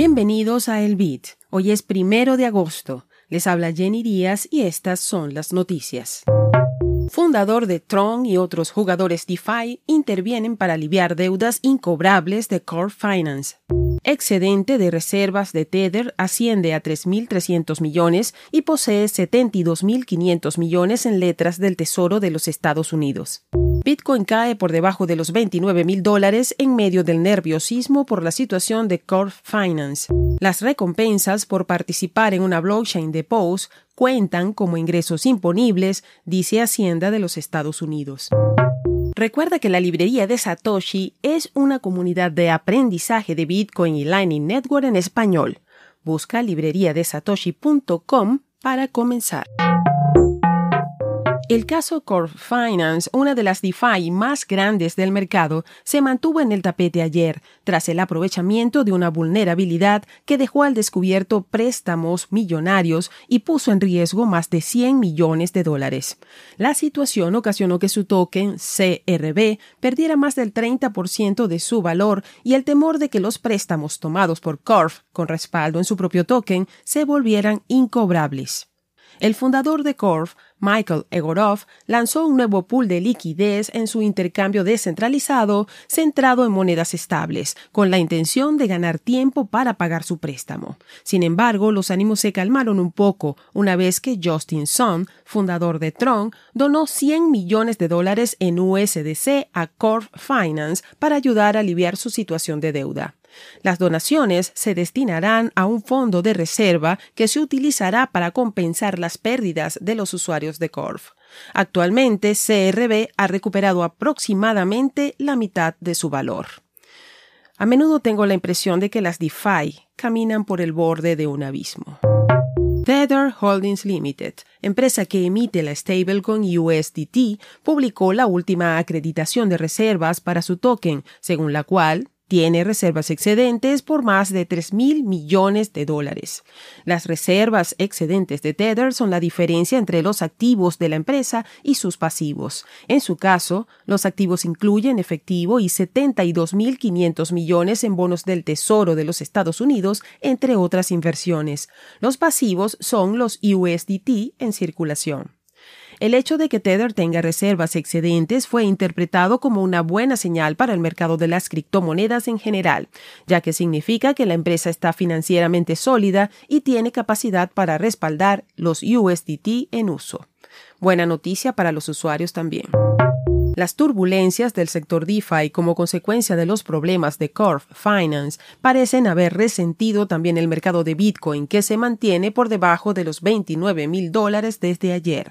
Bienvenidos a El Bit. Hoy es primero de agosto. Les habla Jenny Díaz y estas son las noticias. Fundador de Tron y otros jugadores DeFi intervienen para aliviar deudas incobrables de Core Finance. Excedente de reservas de Tether asciende a 3.300 millones y posee 72.500 millones en letras del Tesoro de los Estados Unidos. Bitcoin cae por debajo de los 29 mil dólares en medio del nerviosismo por la situación de Core Finance. Las recompensas por participar en una blockchain de POS cuentan como ingresos imponibles, dice Hacienda de los Estados Unidos. Recuerda que la librería de Satoshi es una comunidad de aprendizaje de Bitcoin y Lightning Network en español. Busca libreriadesatoshi.com para comenzar. El caso Core Finance, una de las DeFi más grandes del mercado, se mantuvo en el tapete ayer, tras el aprovechamiento de una vulnerabilidad que dejó al descubierto préstamos millonarios y puso en riesgo más de 100 millones de dólares. La situación ocasionó que su token CRB perdiera más del 30% de su valor y el temor de que los préstamos tomados por Corf con respaldo en su propio token se volvieran incobrables. El fundador de Corf, Michael Egorov, lanzó un nuevo pool de liquidez en su intercambio descentralizado centrado en monedas estables, con la intención de ganar tiempo para pagar su préstamo. Sin embargo, los ánimos se calmaron un poco una vez que Justin Sun, fundador de Tron, donó 100 millones de dólares en USDC a Corf Finance para ayudar a aliviar su situación de deuda. Las donaciones se destinarán a un fondo de reserva que se utilizará para compensar las pérdidas de los usuarios de Corf. Actualmente, CRB ha recuperado aproximadamente la mitad de su valor. A menudo tengo la impresión de que las DeFi caminan por el borde de un abismo. Tether Holdings Limited, empresa que emite la stablecoin USDT, publicó la última acreditación de reservas para su token, según la cual tiene reservas excedentes por más de 3 mil millones de dólares. Las reservas excedentes de Tether son la diferencia entre los activos de la empresa y sus pasivos. En su caso, los activos incluyen efectivo y 72.500 millones en bonos del Tesoro de los Estados Unidos, entre otras inversiones. Los pasivos son los USDT en circulación. El hecho de que Tether tenga reservas excedentes fue interpretado como una buena señal para el mercado de las criptomonedas en general, ya que significa que la empresa está financieramente sólida y tiene capacidad para respaldar los USDT en uso. Buena noticia para los usuarios también. Las turbulencias del sector DeFi como consecuencia de los problemas de Corf Finance parecen haber resentido también el mercado de Bitcoin, que se mantiene por debajo de los 29 mil dólares desde ayer.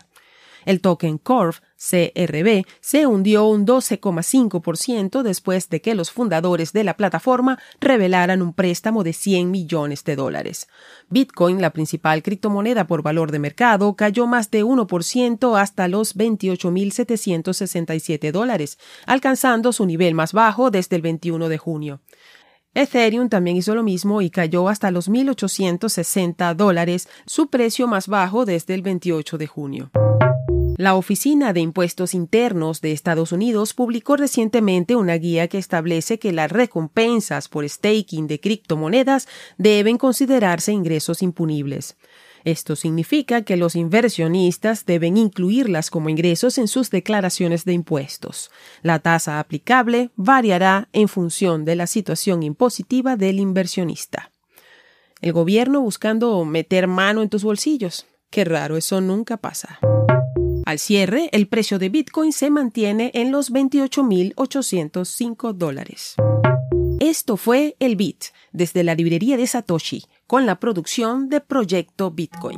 El token Corf CRB se hundió un 12,5% después de que los fundadores de la plataforma revelaran un préstamo de 100 millones de dólares. Bitcoin, la principal criptomoneda por valor de mercado, cayó más de 1% hasta los 28.767 dólares, alcanzando su nivel más bajo desde el 21 de junio. Ethereum también hizo lo mismo y cayó hasta los 1.860 dólares, su precio más bajo desde el 28 de junio. La Oficina de Impuestos Internos de Estados Unidos publicó recientemente una guía que establece que las recompensas por staking de criptomonedas deben considerarse ingresos impunibles. Esto significa que los inversionistas deben incluirlas como ingresos en sus declaraciones de impuestos. La tasa aplicable variará en función de la situación impositiva del inversionista. El gobierno buscando meter mano en tus bolsillos. Qué raro, eso nunca pasa. Al cierre, el precio de Bitcoin se mantiene en los 28.805 dólares. Esto fue el Bit desde la librería de Satoshi con la producción de Proyecto Bitcoin.